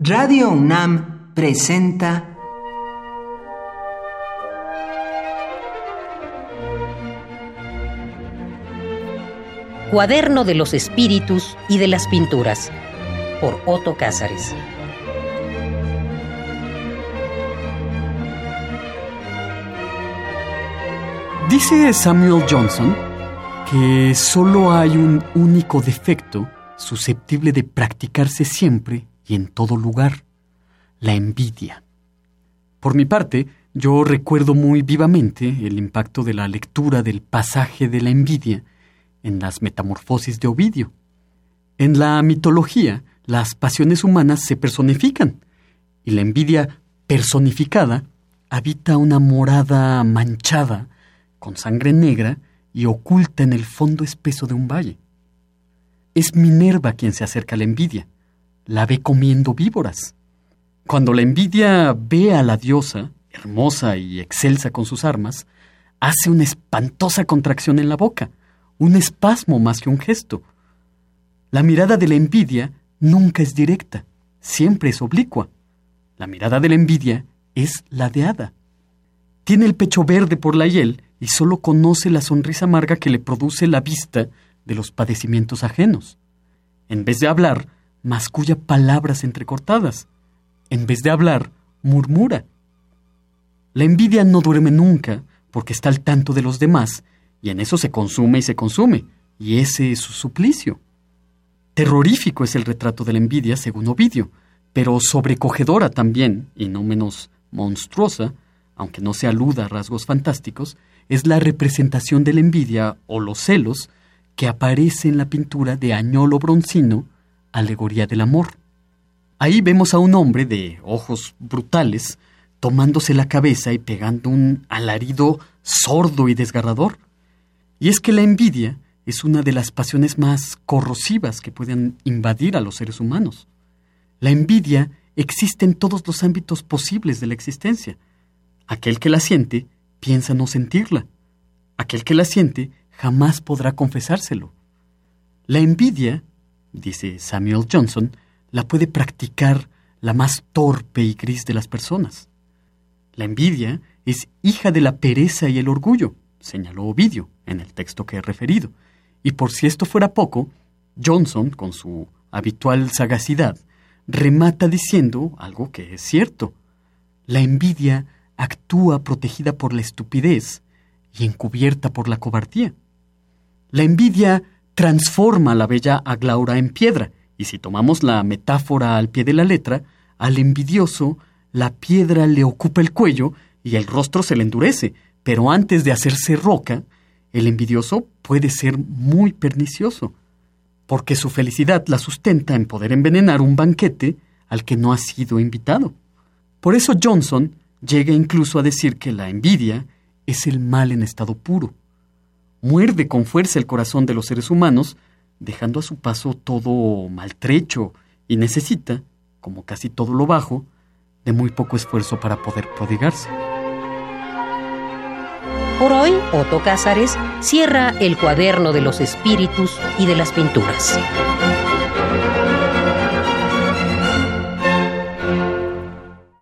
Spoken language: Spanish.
Radio UNAM presenta Cuaderno de los Espíritus y de las Pinturas por Otto Cázares. Dice Samuel Johnson que solo hay un único defecto susceptible de practicarse siempre y en todo lugar, la envidia. Por mi parte, yo recuerdo muy vivamente el impacto de la lectura del pasaje de la envidia en las Metamorfosis de Ovidio. En la mitología, las pasiones humanas se personifican y la envidia personificada habita una morada manchada con sangre negra y oculta en el fondo espeso de un valle. Es Minerva quien se acerca a la envidia, la ve comiendo víboras. Cuando la envidia ve a la diosa, hermosa y excelsa con sus armas, hace una espantosa contracción en la boca, un espasmo más que un gesto. La mirada de la envidia nunca es directa, siempre es oblicua. La mirada de la envidia es ladeada. Tiene el pecho verde por la hiel y solo conoce la sonrisa amarga que le produce la vista de los padecimientos ajenos. En vez de hablar, masculla palabras entrecortadas. En vez de hablar, murmura. La envidia no duerme nunca porque está al tanto de los demás y en eso se consume y se consume, y ese es su suplicio. Terrorífico es el retrato de la envidia según Ovidio, pero sobrecogedora también, y no menos monstruosa, aunque no se aluda a rasgos fantásticos, es la representación de la envidia o los celos que aparece en la pintura de Añolo Broncino, Alegoría del Amor. Ahí vemos a un hombre de ojos brutales tomándose la cabeza y pegando un alarido sordo y desgarrador. Y es que la envidia es una de las pasiones más corrosivas que pueden invadir a los seres humanos. La envidia existe en todos los ámbitos posibles de la existencia. Aquel que la siente piensa no sentirla. Aquel que la siente jamás podrá confesárselo. La envidia, dice Samuel Johnson, la puede practicar la más torpe y gris de las personas. La envidia es hija de la pereza y el orgullo, señaló Ovidio en el texto que he referido. Y por si esto fuera poco, Johnson, con su habitual sagacidad, remata diciendo algo que es cierto. La envidia actúa protegida por la estupidez y encubierta por la cobardía. La envidia transforma a la bella Aglaura en piedra, y si tomamos la metáfora al pie de la letra, al envidioso la piedra le ocupa el cuello y el rostro se le endurece, pero antes de hacerse roca, el envidioso puede ser muy pernicioso, porque su felicidad la sustenta en poder envenenar un banquete al que no ha sido invitado. Por eso Johnson llega incluso a decir que la envidia es el mal en estado puro. Muerde con fuerza el corazón de los seres humanos, dejando a su paso todo maltrecho y necesita, como casi todo lo bajo, de muy poco esfuerzo para poder prodigarse. Por hoy, Otto Cázares cierra el cuaderno de los espíritus y de las pinturas.